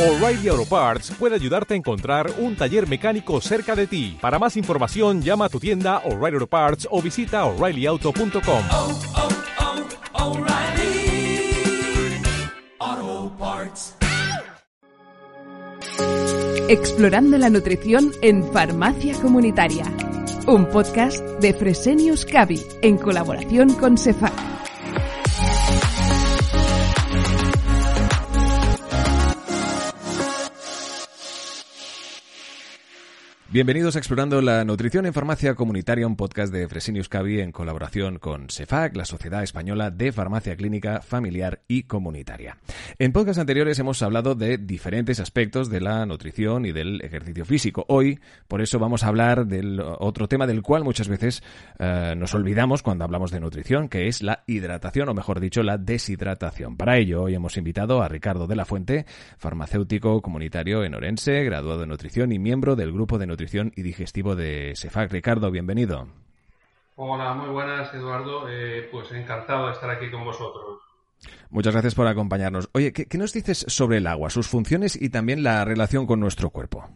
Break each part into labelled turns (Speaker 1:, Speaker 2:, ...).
Speaker 1: O'Reilly Auto Parts puede ayudarte a encontrar un taller mecánico cerca de ti. Para más información, llama a tu tienda O'Reilly Auto Parts o visita oreillyauto.com.
Speaker 2: oh, oh, Parts.
Speaker 3: Explorando la nutrición en Farmacia Comunitaria. Un podcast de Fresenius Cavi en colaboración con Cefac.
Speaker 4: Bienvenidos a Explorando la Nutrición en Farmacia Comunitaria, un podcast de Fresenius Cavi en colaboración con CEFAC, la Sociedad Española de Farmacia Clínica, Familiar y Comunitaria. En podcasts anteriores hemos hablado de diferentes aspectos de la nutrición y del ejercicio físico. Hoy, por eso, vamos a hablar del otro tema del cual muchas veces eh, nos olvidamos cuando hablamos de nutrición, que es la hidratación, o mejor dicho, la deshidratación. Para ello, hoy hemos invitado a Ricardo de la Fuente, farmacéutico comunitario en Orense, graduado en nutrición y miembro del grupo de nutrición y digestivo de SEFAC. Ricardo, bienvenido.
Speaker 5: Hola, muy buenas, Eduardo. Eh, pues encantado de estar aquí con vosotros.
Speaker 4: Muchas gracias por acompañarnos. Oye, ¿qué, qué nos dices sobre el agua, sus funciones y también la relación con nuestro cuerpo?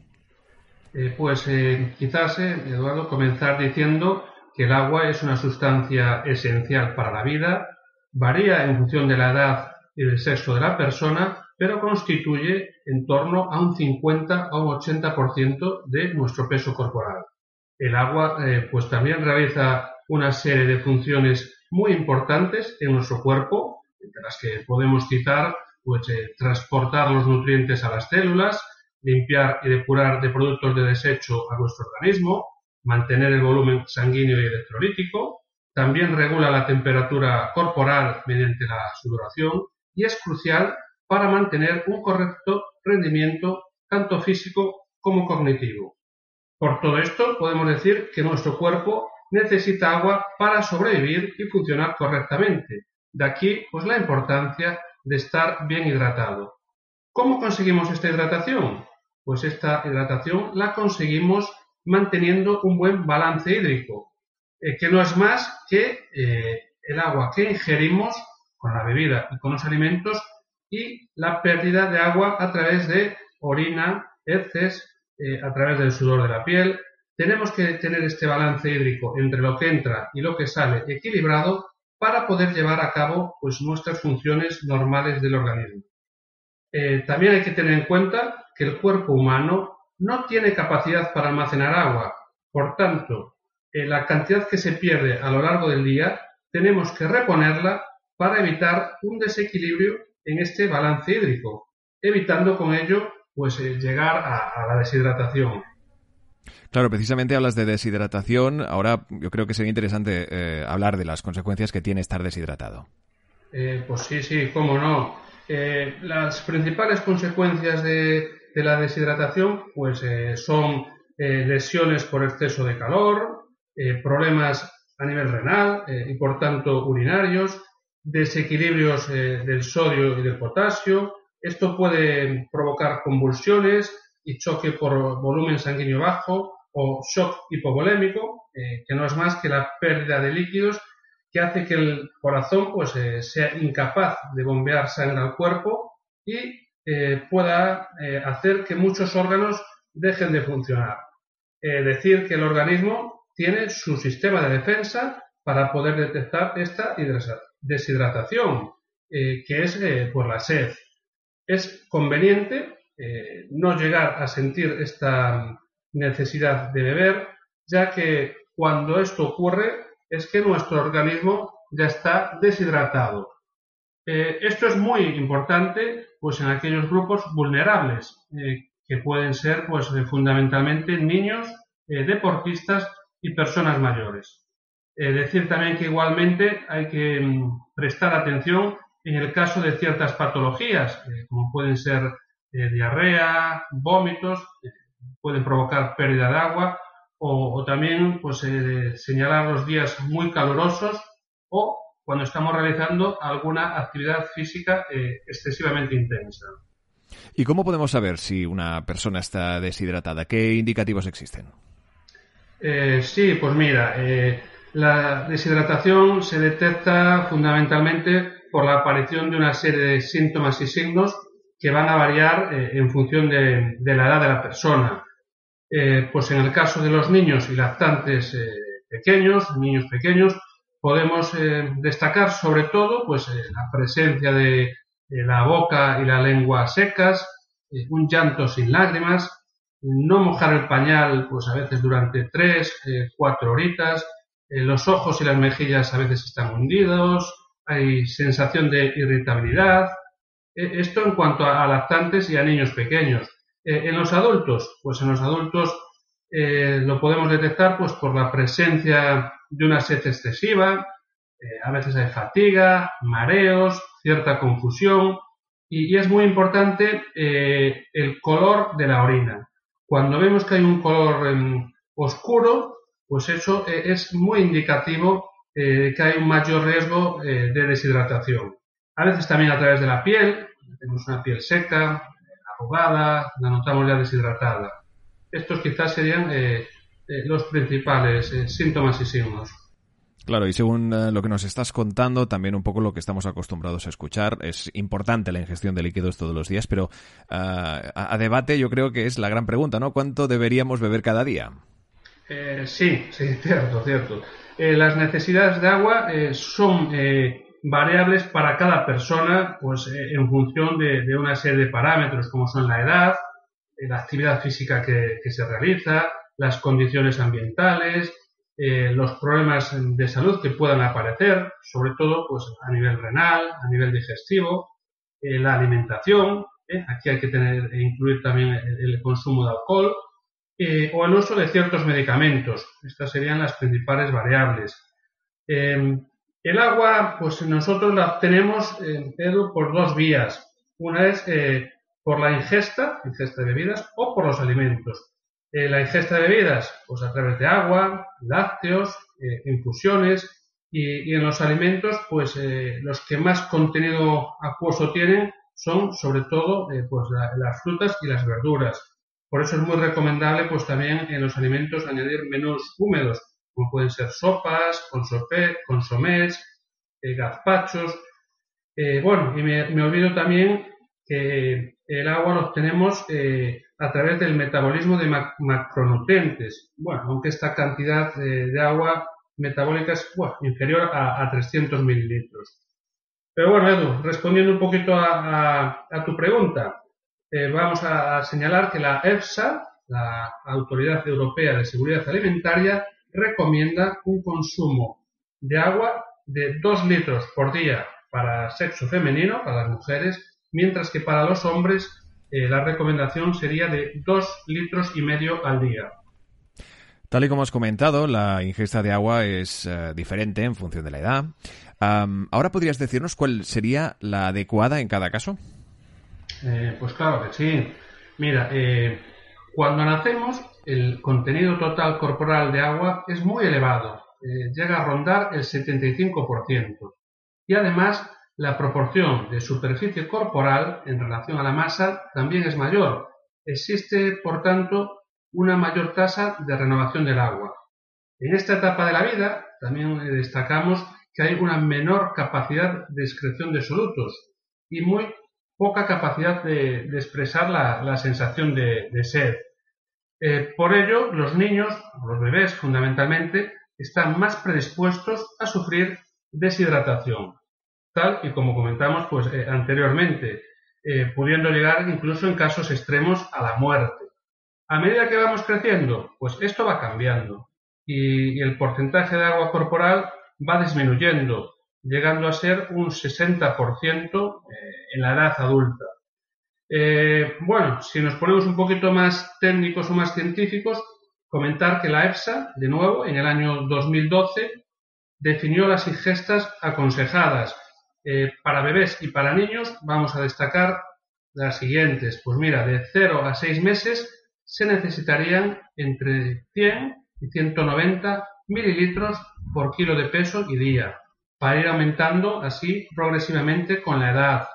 Speaker 5: Eh, pues eh, quizás, eh, Eduardo, comenzar diciendo que el agua es una sustancia esencial para la vida, varía en función de la edad y del sexo de la persona, pero constituye en torno a un 50 a un 80% de nuestro peso corporal. El agua eh, pues también realiza una serie de funciones muy importantes en nuestro cuerpo, entre las que podemos citar pues, eh, transportar los nutrientes a las células, limpiar y depurar de productos de desecho a nuestro organismo, mantener el volumen sanguíneo y electrolítico, también regula la temperatura corporal mediante la sudoración y es crucial para mantener un correcto rendimiento tanto físico como cognitivo. Por todo esto, podemos decir que nuestro cuerpo necesita agua para sobrevivir y funcionar correctamente. De aquí, pues, la importancia de estar bien hidratado. ¿Cómo conseguimos esta hidratación? Pues esta hidratación la conseguimos manteniendo un buen balance hídrico, eh, que no es más que eh, el agua que ingerimos con la bebida y con los alimentos y la pérdida de agua a través de orina, heces, eh, a través del sudor de la piel. Tenemos que tener este balance hídrico entre lo que entra y lo que sale equilibrado para poder llevar a cabo pues, nuestras funciones normales del organismo. Eh, también hay que tener en cuenta que el cuerpo humano no tiene capacidad para almacenar agua. Por tanto, eh, la cantidad que se pierde a lo largo del día tenemos que reponerla para evitar un desequilibrio en este balance hídrico, evitando con ello pues eh, llegar a, a, la deshidratación.
Speaker 4: Claro, precisamente hablas de deshidratación. Ahora yo creo que sería interesante eh, hablar de las consecuencias que tiene estar deshidratado.
Speaker 5: Eh, pues sí, sí, cómo no. Eh, las principales consecuencias de, de la deshidratación pues son lesiones por exceso de calor, problemas a nivel renal y por tanto urinarios, desequilibrios eh, del sodio y del potasio. Esto puede provocar convulsiones y choque por volumen sanguíneo bajo o shock hipovolémico, eh, que no es más que la pérdida de líquidos que hace que el corazón pues, eh, sea incapaz de bombear sangre al cuerpo y pueda hacer que muchos órganos dejen de funcionar. decir que el organismo tiene su sistema de defensa para poder detectar esta deshidratación, eh, que es eh, por la sed. Es conveniente eh, no llegar a sentir esta necesidad de beber, ya que cuando esto ocurre es que nuestro organismo ya está deshidratado. esto es muy importante pues en aquellos grupos vulnerables, que pueden ser pues fundamentalmente niños, deportistas y personas mayores. Eh, decir también que igualmente hay que mm, prestar atención en el caso de ciertas patologías, eh, como pueden ser eh, diarrea, vómitos, pueden provocar pérdida de agua, o, o también pues, señalar los días muy calurosos o cuando estamos realizando alguna actividad física excesivamente intensa.
Speaker 4: ¿Y cómo podemos saber si una persona está deshidratada? ¿Qué indicativos existen?
Speaker 5: sí, pues mira, la deshidratación se detecta fundamentalmente por la aparición de una serie de síntomas y signos que van a variar eh, en función de, la edad de la persona. Eh, pues en el caso de los niños y lactantes eh, pequeños, niños pequeños, podemos destacar sobre todo pues, la presencia de la boca y la lengua secas, un llanto sin lágrimas, no mojar el pañal pues a veces durante tres, cuatro horitas, los ojos y las mejillas a veces están hundidos, hay sensación de irritabilidad. E, esto en cuanto a lactantes y a niños pequeños. E, en los adultos, pues en los adultos eh, lo podemos detectar pues por la presencia de una sed excesiva, eh, a veces hay fatiga, mareos, cierta confusión y, es muy importante eh, el color de la orina. Cuando vemos que hay un color em, oscuro, pues eso es muy indicativo eh, que hay un mayor riesgo eh, de deshidratación. A veces también a través de la piel, tenemos una piel seca, arrugada, la notamos ya deshidratada. Estos quizás serían eh, los principales síntomas y signos.
Speaker 4: Claro, y según lo que nos estás contando, también un poco lo que estamos acostumbrados a escuchar, es importante la ingestión de líquidos todos los días, pero a, a, debate yo creo que es la gran pregunta, ¿no? ¿Cuánto deberíamos beber cada día?
Speaker 5: Sí, sí, cierto, cierto. Eh, las necesidades de agua eh, son eh, variables para cada persona, pues en función de, una serie de parámetros como son la edad, la actividad física que, se realiza, las condiciones ambientales, los problemas de salud que puedan aparecer, sobre todo pues a nivel renal, a nivel digestivo, la alimentación, aquí hay que tener incluir también el consumo de alcohol, eh, o el uso de ciertos medicamentos. Estas serían las principales variables. Em, el agua, pues nosotros la obtenemos, por dos vías. Una es eh, por la ingesta, ingesta de bebidas, o por los alimentos. Eh, la ingesta de bebidas, pues a través de agua, lácteos, infusiones, y, en los alimentos, pues los que más contenido acuoso tienen son sobre todo pues las frutas y las verduras. Por eso es muy recomendable pues también en los alimentos añadir menús húmedos, como pueden ser sopas, consomés, eh, gazpachos. Eh, bueno, y me, olvido también que el agua lo obtenemos eh, a través del metabolismo de macronutrientes. Bueno, aunque esta cantidad de agua metabólica es inferior a, 300 mililitros. Pero bueno, Edu, respondiendo un poquito a tu pregunta, eh, vamos a señalar que la EFSA, la Autoridad Europea de Seguridad Alimentaria, recomienda un consumo de agua de 2 litros por día para sexo femenino, para las mujeres, mientras que para los hombres eh, la recomendación sería de 2 litros y medio al día.
Speaker 4: Tal y como has comentado, la ingesta de agua es eh, diferente en función de la edad. ahora podrías decirnos cuál sería la adecuada en cada caso.
Speaker 5: Eh, pues claro que sí. Mira, eh, cuando nacemos, el contenido total corporal de agua es muy elevado, eh, llega a rondar el 75%. Y además, la proporción de superficie corporal en relación a la masa también es mayor. Existe, por tanto, una mayor tasa de renovación del agua. En esta etapa de la vida también destacamos que hay una menor capacidad de excreción de solutos y muy poca capacidad de, expresar la, sensación de, sed. Eh, por ello, los niños, los bebés fundamentalmente, están más predispuestos a sufrir deshidratación, tal y como comentamos pues, eh, anteriormente, eh, pudiendo llegar incluso en casos extremos a la muerte. A medida que vamos creciendo, pues esto va cambiando y el porcentaje de agua corporal va disminuyendo, llegando a ser un 60% eh, en la edad adulta. Eh, bueno, si nos ponemos un poquito más técnicos o más científicos, comentar que la EFSA, de nuevo, en el año 2012, definió las ingestas aconsejadas. Eh, para bebés y para niños vamos a destacar las siguientes. Pues mira, de 0 a 6 meses se necesitarían entre 100 y 190 mililitros por kilo de peso y día para ir aumentando así progresivamente con la edad.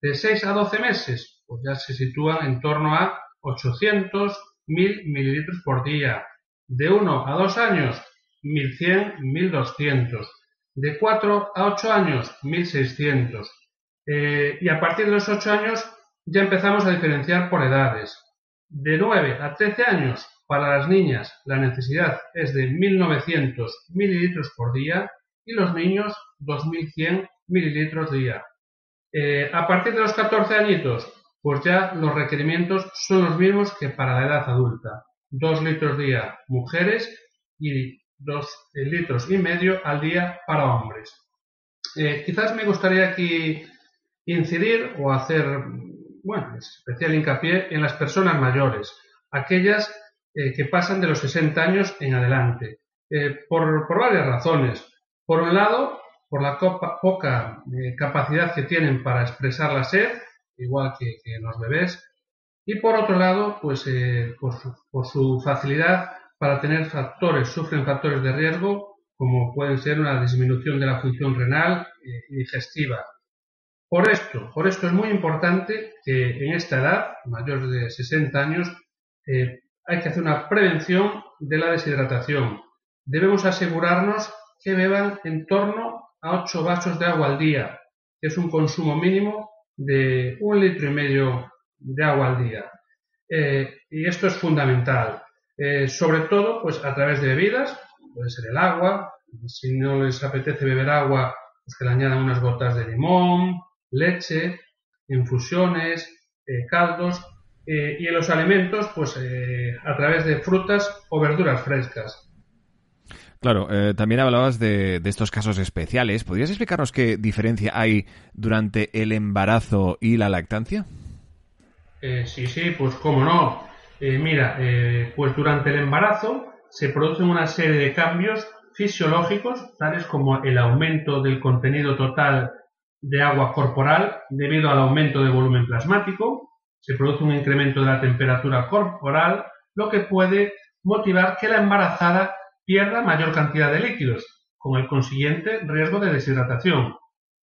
Speaker 5: De 6 a 12 meses, pues ya se sitúan en torno a 800, 1000 mililitros por día. De 1 a 2 años, 1100, 1200. De 4 a 8 años, 1600. Eh, y a partir de los 8 años ya empezamos a diferenciar por edades. De 9 a 13 años, para las niñas la necesidad es de 1900 mililitros por día y los niños 2100 mililitros día. Eh, a partir de los 14 añitos, pues ya los requerimientos son los mismos que para la edad adulta. 2 litros día mujeres y 2 litros y medio al día para hombres. Eh, quizás me gustaría aquí incidir o hacer, bueno, especial hincapié en las personas mayores, aquellas eh, que pasan de los 60 años en adelante, eh, por, varias razones. Por un lado, por la poca capacidad que tienen para expresar la sed, igual que, los bebés, y por otro lado, pues por por, su, facilidad para tener factores, sufren factores de riesgo como pueden ser una disminución de la función renal eh, y digestiva. Por esto, por esto es muy importante que en esta edad, mayores de 60 años, eh, hay que hacer una prevención de la deshidratación. Debemos asegurarnos que beban en torno a 8 vasos de agua al día, que es un consumo mínimo de un litro y medio de agua al día. Eh, y esto es fundamental. Eh, sobre todo pues a través de bebidas, puede ser el agua, si no les apetece beber agua, pues que le añadan unas gotas de limón, leche, infusiones, eh, caldos y en los alimentos pues a través de frutas o verduras frescas.
Speaker 4: Claro, también hablabas de, de, estos casos especiales. ¿Podrías explicarnos qué diferencia hay durante el embarazo y la lactancia?
Speaker 5: sí, sí, pues cómo no. Eh, mira, eh, pues durante el embarazo se producen una serie de cambios fisiológicos, tales como el aumento del contenido total de agua corporal debido al aumento de volumen plasmático, se produce un incremento de la temperatura corporal, lo que puede motivar que la embarazada pierda mayor cantidad de líquidos, con el consiguiente riesgo de deshidratación.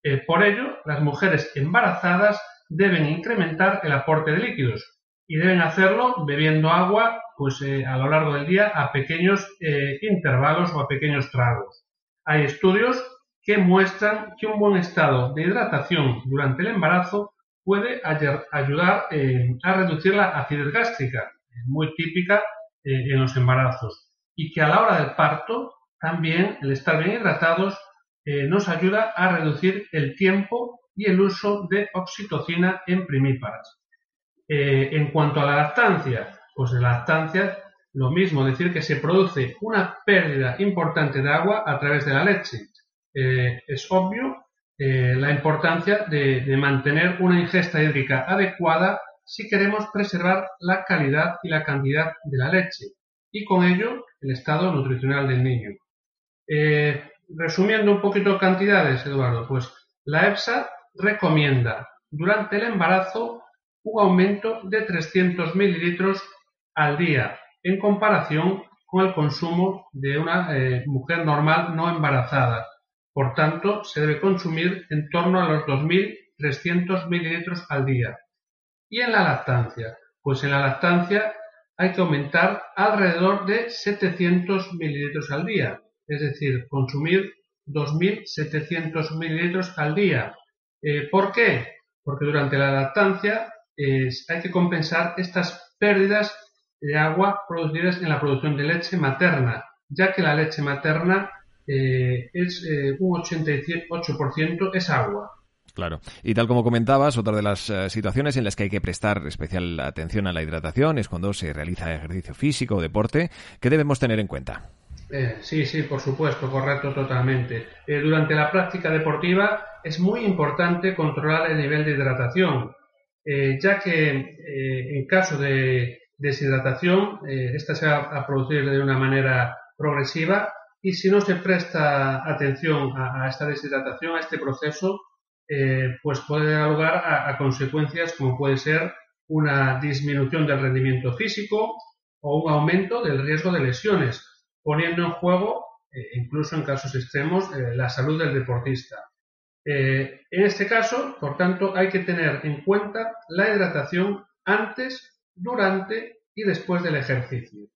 Speaker 5: Eh, por ello, las mujeres embarazadas deben incrementar el aporte de líquidos, y deben hacerlo bebiendo agua pues, eh, a lo largo del día a pequeños eh, intervalos o a pequeños tragos. Hay estudios que muestran que un buen estado de hidratación durante el embarazo puede ayudar a reducir la acidez gástrica, muy típica en los embarazos, y que a la hora del parto también el estar bien hidratados nos ayuda a reducir el tiempo y el uso de oxitocina en primíparas. Eh, en cuanto a la lactancia, pues en la lactancia lo mismo, decir que se produce una pérdida importante de agua a través de la leche. Eh, es obvio eh, la importancia de, mantener una ingesta hídrica adecuada si queremos preservar la calidad y la cantidad de la leche y con ello el estado nutricional del niño. resumiendo un poquito cantidades, Eduardo, pues la EFSA recomienda durante el embarazo un aumento de 300 mililitros al día en comparación con el consumo de una eh, mujer normal no embarazada. Por tanto, se debe consumir en torno a los 2.300 mililitros al día. ¿Y en la lactancia? Pues en la lactancia hay que aumentar alrededor de 700 mililitros al día, es decir, consumir 2.700 mililitros al día. Eh, ¿Por qué? Porque durante la lactancia hay que compensar estas pérdidas de agua producidas en la producción de leche materna, ya que la leche materna eh, es eh, un 88% es agua.
Speaker 4: Claro. Y tal como comentabas, otra de las eh, situaciones en las que hay que prestar especial atención a la hidratación es cuando se realiza ejercicio físico o deporte. ¿Qué debemos tener en cuenta?
Speaker 5: sí, sí, por supuesto, correcto, totalmente. durante la práctica deportiva es muy importante controlar el nivel de hidratación, eh, ya que eh, en caso de deshidratación, eh, esta se va a producir de una manera progresiva y si no se presta atención a, esta deshidratación, a este proceso, pues puede dar lugar a, consecuencias como puede ser una disminución del rendimiento físico o un aumento del riesgo de lesiones, poniendo en juego, incluso en casos extremos, la salud del deportista. Eh, en este caso, por tanto, hay que tener en cuenta la hidratación antes, durante y después del ejercicio.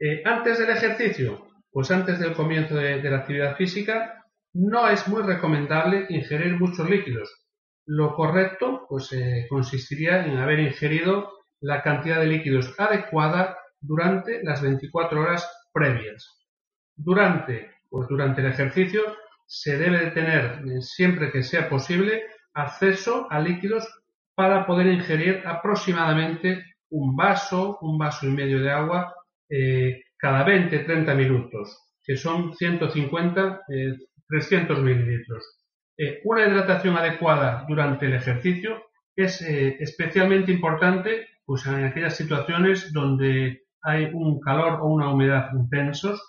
Speaker 5: Eh, antes del ejercicio, pues antes del comienzo de, la actividad física, no es muy recomendable ingerir muchos líquidos. Lo correcto pues, eh, consistiría en haber ingerido la cantidad de líquidos adecuada durante las 24 horas previas. Durante, pues, durante el ejercicio se debe de tener, eh, siempre que sea posible, acceso a líquidos para poder ingerir aproximadamente un vaso, un vaso y medio de agua eh, cada 20-30 minutos, que son 150, 300 mililitros. Eh, una hidratación adecuada durante el ejercicio es eh, especialmente importante pues, en aquellas situaciones donde hay un calor o una humedad intensos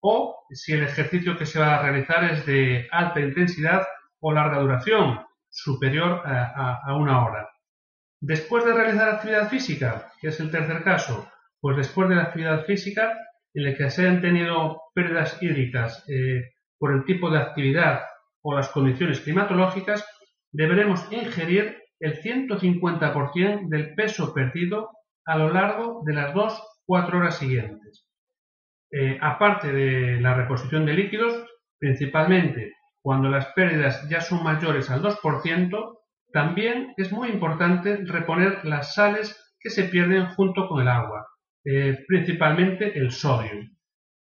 Speaker 5: o si el ejercicio que se va a realizar es de alta intensidad o larga duración, superior a, una hora. Después de realizar actividad física, que es el tercer caso, pues después de la actividad física, en el que se hayan tenido pérdidas hídricas eh, por el tipo de actividad o las condiciones climatológicas, deberemos ingerir el 150% del peso perdido a lo largo de las 2-4 horas siguientes. Eh, aparte de la reposición de líquidos, principalmente cuando las pérdidas ya son mayores al 2%, también es muy importante reponer las sales que se pierden junto con el agua, eh, principalmente el sodio.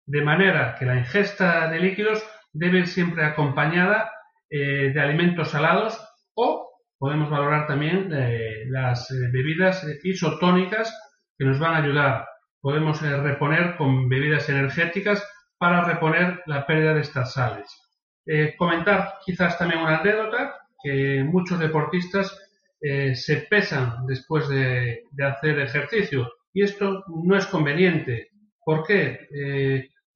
Speaker 5: De manera que la ingesta de líquidos debe siempre acompañada eh, de alimentos salados o podemos valorar también eh, las eh, bebidas isotónicas que nos van a ayudar. Podemos reponer con bebidas energéticas para reponer la pérdida de estas sales. comentar quizás también una anécdota que muchos deportistas se pesan después de, de, hacer ejercicio y esto no es conveniente. ¿Por qué?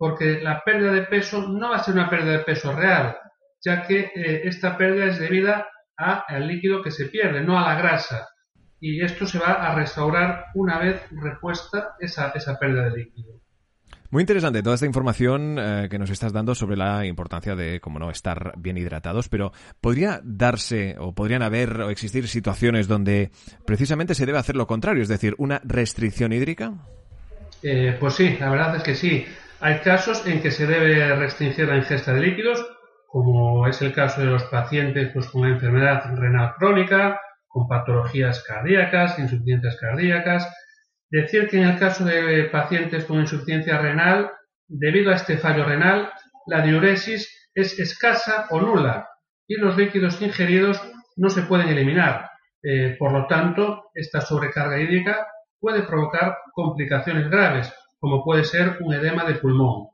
Speaker 5: Porque la pérdida de peso no va a ser una pérdida de peso real, ya que eh, esta pérdida es debida al líquido que se pierde, no a la grasa. Y esto se va a restaurar una vez repuesta esa, pérdida de líquido.
Speaker 4: Muy interesante toda esta información eh, que nos estás dando sobre la importancia de, como no, estar bien hidratados, pero ¿podría darse o podrían haber o existir situaciones donde precisamente se debe hacer lo contrario, es decir, una restricción hídrica?
Speaker 5: Eh, pues sí, la verdad es que sí. Hay casos en que se debe restringir la ingesta de líquidos, como es el caso de los pacientes pues, con enfermedad renal crónica, con patologías cardíacas, insuficiencias cardíacas. Decir que en el caso de pacientes con insuficiencia renal, debido a este fallo renal, la diuresis es escasa o nula y los líquidos ingeridos no se pueden eliminar. Eh, por lo tanto, esta sobrecarga hídrica puede provocar complicaciones graves, como puede ser un edema de pulmón.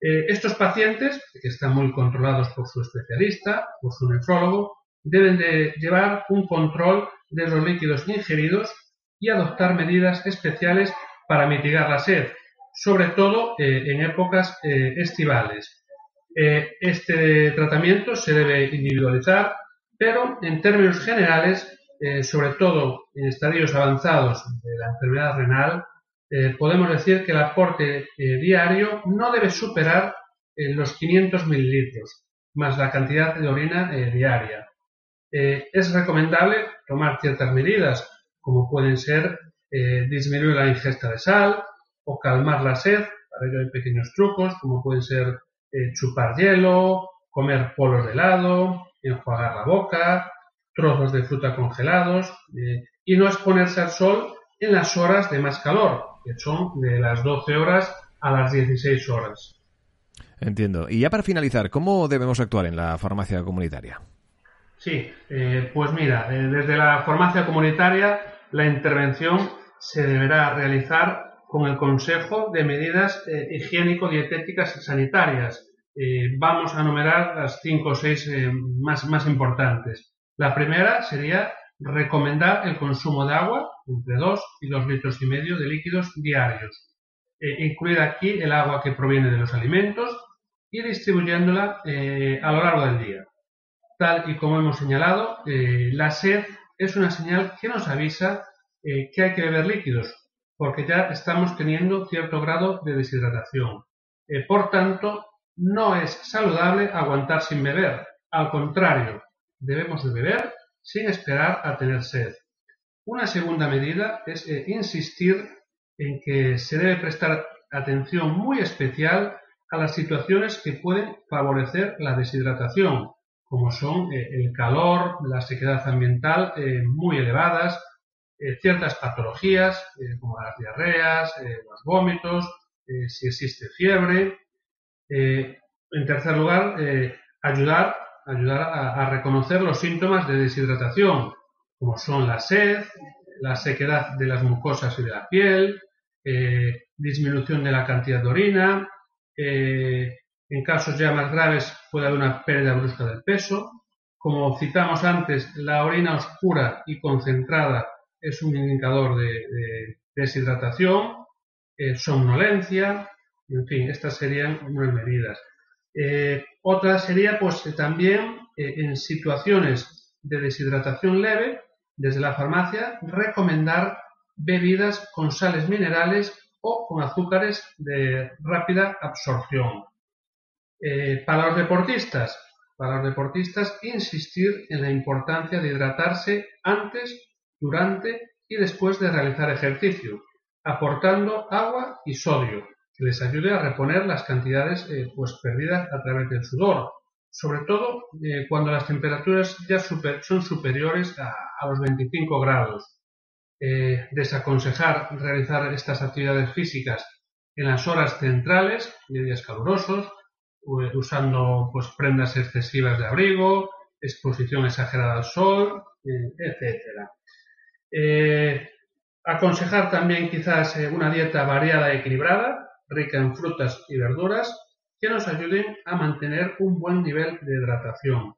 Speaker 5: Eh, estos pacientes, que están muy controlados por su especialista, por su nefrólogo, deben de llevar un control de los líquidos ingeridos y adoptar medidas especiales para mitigar la sed, sobre todo eh, en épocas eh, estivales. este tratamiento se debe individualizar, pero en términos generales, sobre todo en estadios avanzados de la enfermedad renal, eh, podemos decir que el aporte eh, diario no debe superar eh, los 500 mililitros, más la cantidad de orina diaria. es recomendable tomar ciertas medidas, como pueden ser disminuir la ingesta de sal o calmar la sed. Para ello hay pequeños trucos, como pueden ser chupar hielo, comer polos de helado, enjuagar la boca, trozos de fruta congelados y no exponerse al sol en las horas de más calor, que son de las 12 horas a las 16 horas.
Speaker 4: Entiendo. Y ya para finalizar, ¿cómo debemos actuar en la farmacia comunitaria?
Speaker 5: Sí, eh, pues mira, eh, desde la farmacia comunitaria la intervención se deberá realizar con el consejo de medidas eh, higiénico-dietéticas y sanitarias. vamos a enumerar las cinco o seis más, más importantes. La primera sería recomendar el consumo de agua entre 2 y 2 litros y medio de líquidos diarios. Eh, incluir aquí el agua que proviene de los alimentos y distribuyéndola eh, a lo largo del día. Tal y como hemos señalado, eh, la sed es una señal que nos avisa que hay que beber líquidos, porque ya estamos teniendo cierto grado de deshidratación. por tanto, no es saludable aguantar sin beber. Al contrario, debemos de beber sin esperar a tener sed. Una segunda medida es eh, insistir en que se debe prestar atención muy especial a las situaciones que pueden favorecer la deshidratación, como son eh, el calor, la sequedad ambiental eh, muy elevadas, ciertas patologías como las diarreas, los vómitos, si existe fiebre. en tercer lugar, ayudar, ayudar a, reconocer los síntomas de deshidratación, como son la sed, la sequedad de las mucosas y de la piel, disminución de la cantidad de orina, en casos ya más graves puede haber una pérdida brusca del peso. Como citamos antes, la orina oscura y concentrada es un indicador de, deshidratación, eh, somnolencia, en fin, estas serían unas medidas. Eh, otra sería, pues, también eh, en situaciones de deshidratación leve, desde la farmacia, recomendar bebidas con sales minerales o con azúcares de rápida absorción. Eh, para los deportistas, para los deportistas, insistir en la importancia de hidratarse antes, durante y después de realizar ejercicio, aportando agua y sodio, que les ayude a reponer las cantidades eh, pues perdidas a través del sudor, sobre todo eh, cuando las temperaturas ya son superiores a, los 25 grados. desaconsejar realizar estas actividades físicas en las horas centrales de días calurosos, usando pues prendas excesivas de abrigo, exposición exagerada al sol, eh. Eh, aconsejar también quizás eh, una dieta variada y equilibrada, rica en frutas y verduras, que nos ayuden a mantener un buen nivel de hidratación.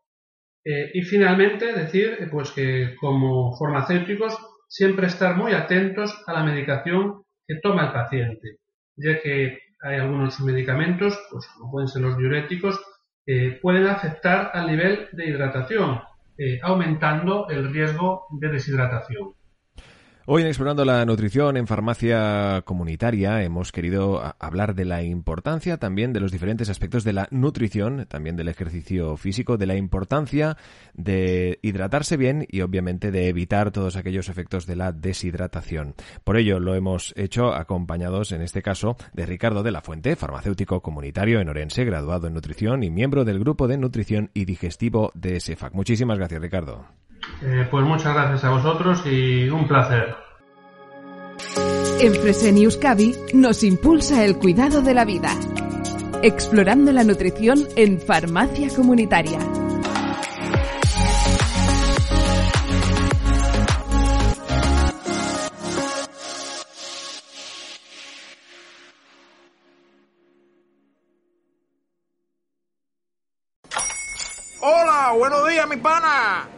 Speaker 5: y finalmente decir pues que como farmacéuticos siempre estar muy atentos a la medicación que toma el paciente, ya que hay algunos medicamentos, pues como pueden ser los diuréticos, que pueden afectar al nivel de hidratación, eh, aumentando el riesgo de deshidratación.
Speaker 4: Hoy en Explorando la Nutrición en Farmacia Comunitaria hemos querido hablar de la importancia también de los diferentes aspectos de la nutrición, también del ejercicio físico, de la importancia de hidratarse bien y obviamente de evitar todos aquellos efectos de la deshidratación. Por ello lo hemos hecho acompañados en este caso de Ricardo de la Fuente, farmacéutico comunitario en Orense, graduado en nutrición y miembro del grupo de nutrición y digestivo de SEFAC. Muchísimas gracias Ricardo.
Speaker 5: Eh, pues muchas gracias a vosotros y un placer.
Speaker 3: En Fresenius Cavi nos impulsa el cuidado de la vida. Explorando la nutrición en farmacia comunitaria.
Speaker 6: Hola, buenos días, mi pana.